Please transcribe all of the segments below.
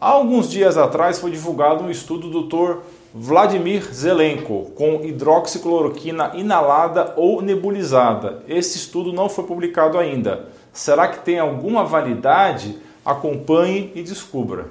Há alguns dias atrás foi divulgado um estudo do Dr. Vladimir Zelenko com hidroxicloroquina inalada ou nebulizada. Esse estudo não foi publicado ainda. Será que tem alguma validade? Acompanhe e descubra.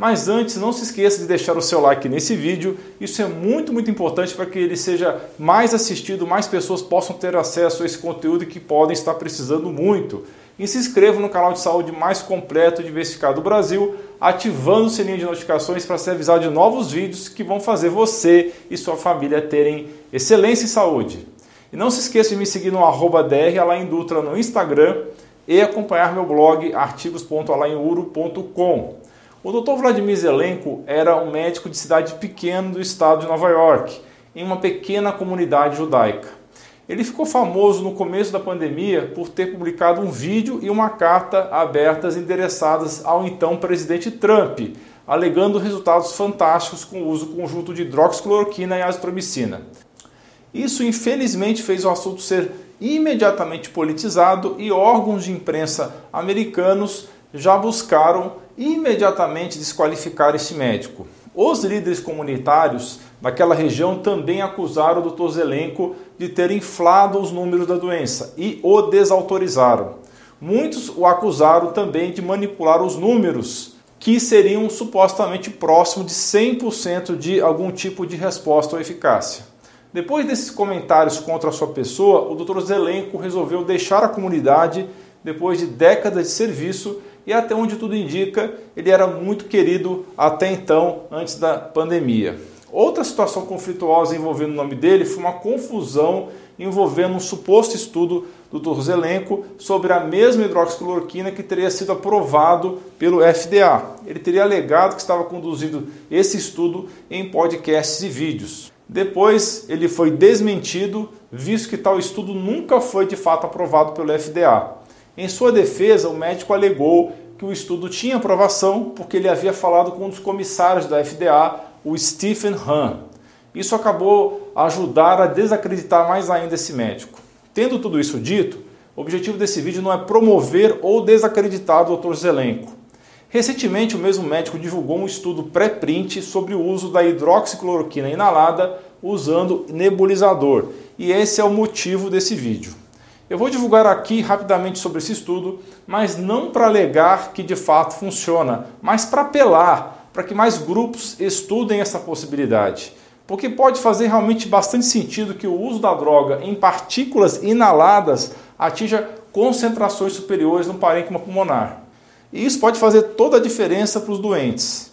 Mas antes, não se esqueça de deixar o seu like nesse vídeo. Isso é muito, muito importante para que ele seja mais assistido, mais pessoas possam ter acesso a esse conteúdo que podem estar precisando muito e se inscreva no canal de saúde mais completo e diversificado do Brasil, ativando o sininho de notificações para ser avisado de novos vídeos que vão fazer você e sua família terem excelência em saúde. E não se esqueça de me seguir no arroba no Instagram e acompanhar meu blog artigos.alainuro.com. O Dr. Vladimir Zelenko era um médico de cidade pequena do estado de Nova York, em uma pequena comunidade judaica. Ele ficou famoso no começo da pandemia por ter publicado um vídeo e uma carta abertas endereçadas ao então presidente Trump, alegando resultados fantásticos com o uso conjunto de hidroxicloroquina e azitromicina. Isso infelizmente fez o assunto ser imediatamente politizado e órgãos de imprensa americanos já buscaram imediatamente desqualificar esse médico. Os líderes comunitários daquela região também acusaram o Dr. Zelenko de ter inflado os números da doença e o desautorizaram. Muitos o acusaram também de manipular os números, que seriam supostamente próximos de 100% de algum tipo de resposta ou eficácia. Depois desses comentários contra a sua pessoa, o Dr. Zelenko resolveu deixar a comunidade depois de décadas de serviço e até onde tudo indica, ele era muito querido até então, antes da pandemia. Outra situação conflituosa envolvendo o nome dele foi uma confusão envolvendo um suposto estudo do Dr. Zelenko sobre a mesma hidroxicloroquina que teria sido aprovado pelo FDA. Ele teria alegado que estava conduzindo esse estudo em podcasts e vídeos. Depois ele foi desmentido, visto que tal estudo nunca foi de fato aprovado pelo FDA. Em sua defesa, o médico alegou que o estudo tinha aprovação porque ele havia falado com um dos comissários da FDA o Stephen Hahn. Isso acabou a ajudar a desacreditar mais ainda esse médico. Tendo tudo isso dito, o objetivo desse vídeo não é promover ou desacreditar o Dr. Zelenko. Recentemente, o mesmo médico divulgou um estudo pré-print sobre o uso da hidroxicloroquina inalada usando nebulizador, e esse é o motivo desse vídeo. Eu vou divulgar aqui rapidamente sobre esse estudo, mas não para alegar que de fato funciona, mas para apelar para que mais grupos estudem essa possibilidade. Porque pode fazer realmente bastante sentido que o uso da droga em partículas inaladas atinja concentrações superiores no parênquima pulmonar. E isso pode fazer toda a diferença para os doentes.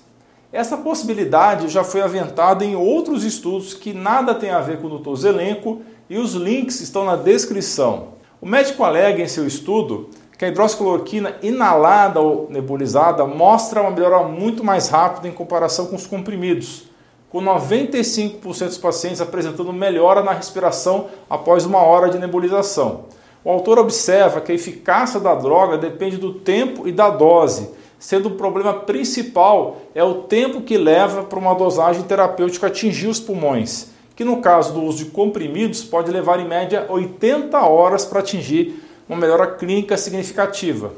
Essa possibilidade já foi aventada em outros estudos que nada tem a ver com o Dr. Zelenko e os links estão na descrição. O médico alega em seu estudo que a hidroxicloroquina inalada ou nebulizada mostra uma melhora muito mais rápida em comparação com os comprimidos, com 95% dos pacientes apresentando melhora na respiração após uma hora de nebulização. O autor observa que a eficácia da droga depende do tempo e da dose, sendo o problema principal é o tempo que leva para uma dosagem terapêutica atingir os pulmões, que no caso do uso de comprimidos pode levar em média 80 horas para atingir uma melhora clínica significativa.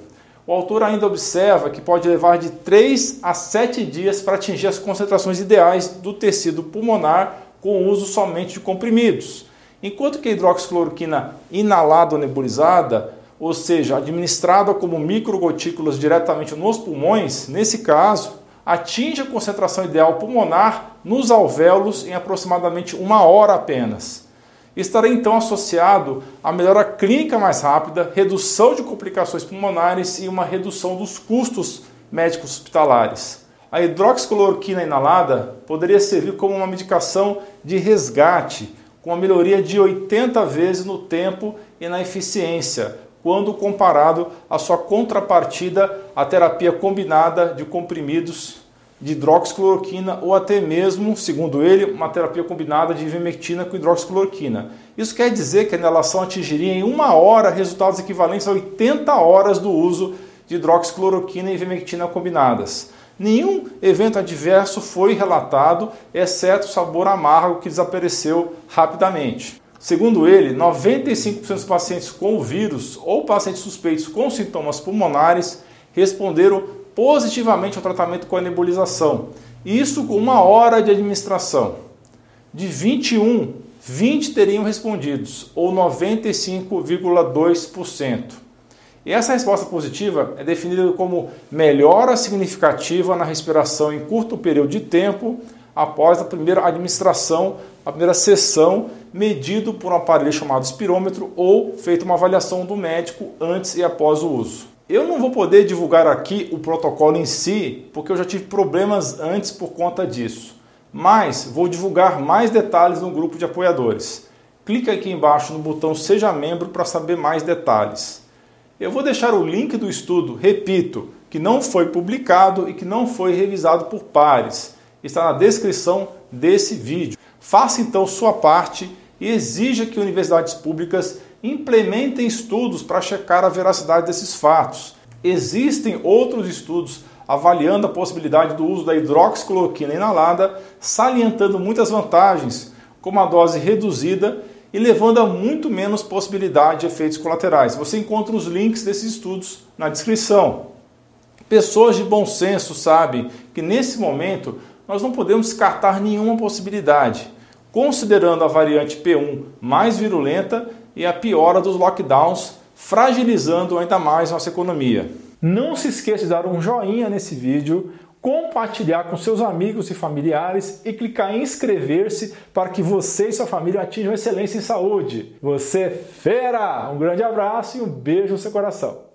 O autor ainda observa que pode levar de 3 a 7 dias para atingir as concentrações ideais do tecido pulmonar com o uso somente de comprimidos. Enquanto que a hidroxicloroquina inalada ou nebulizada, ou seja, administrada como microgotículas diretamente nos pulmões, nesse caso, atinge a concentração ideal pulmonar nos alvéolos em aproximadamente uma hora apenas estará então associado a melhora clínica mais rápida, redução de complicações pulmonares e uma redução dos custos médicos hospitalares. A hidroxicloroquina inalada poderia servir como uma medicação de resgate, com uma melhoria de 80 vezes no tempo e na eficiência, quando comparado à sua contrapartida, a terapia combinada de comprimidos de hidroxicloroquina ou até mesmo, segundo ele, uma terapia combinada de ivermectina com hidroxicloroquina. Isso quer dizer que a inalação atingiria em uma hora resultados equivalentes a 80 horas do uso de hidroxicloroquina e ivermectina combinadas. Nenhum evento adverso foi relatado, exceto o sabor amargo que desapareceu rapidamente. Segundo ele, 95% dos pacientes com o vírus ou pacientes suspeitos com sintomas pulmonares responderam positivamente ao tratamento com a nebulização. Isso com uma hora de administração. De 21, 20 teriam respondidos, ou 95,2%. E essa resposta positiva é definida como melhora significativa na respiração em curto período de tempo após a primeira administração, a primeira sessão, medido por um aparelho chamado espirômetro ou feita uma avaliação do médico antes e após o uso. Eu não vou poder divulgar aqui o protocolo em si, porque eu já tive problemas antes por conta disso. Mas vou divulgar mais detalhes no grupo de apoiadores. Clique aqui embaixo no botão Seja Membro para saber mais detalhes. Eu vou deixar o link do estudo, repito, que não foi publicado e que não foi revisado por pares. Está na descrição desse vídeo. Faça então sua parte e exija que universidades públicas implementem estudos para checar a veracidade desses fatos. Existem outros estudos avaliando a possibilidade do uso da hidroxicloroquina inalada, salientando muitas vantagens, como a dose reduzida e levando a muito menos possibilidade de efeitos colaterais. Você encontra os links desses estudos na descrição. Pessoas de bom senso sabem que nesse momento nós não podemos descartar nenhuma possibilidade, considerando a variante P1 mais virulenta e a piora dos lockdowns, fragilizando ainda mais nossa economia. Não se esqueça de dar um joinha nesse vídeo, compartilhar com seus amigos e familiares e clicar em inscrever-se para que você e sua família atinjam excelência em saúde. Você é fera! Um grande abraço e um beijo no seu coração.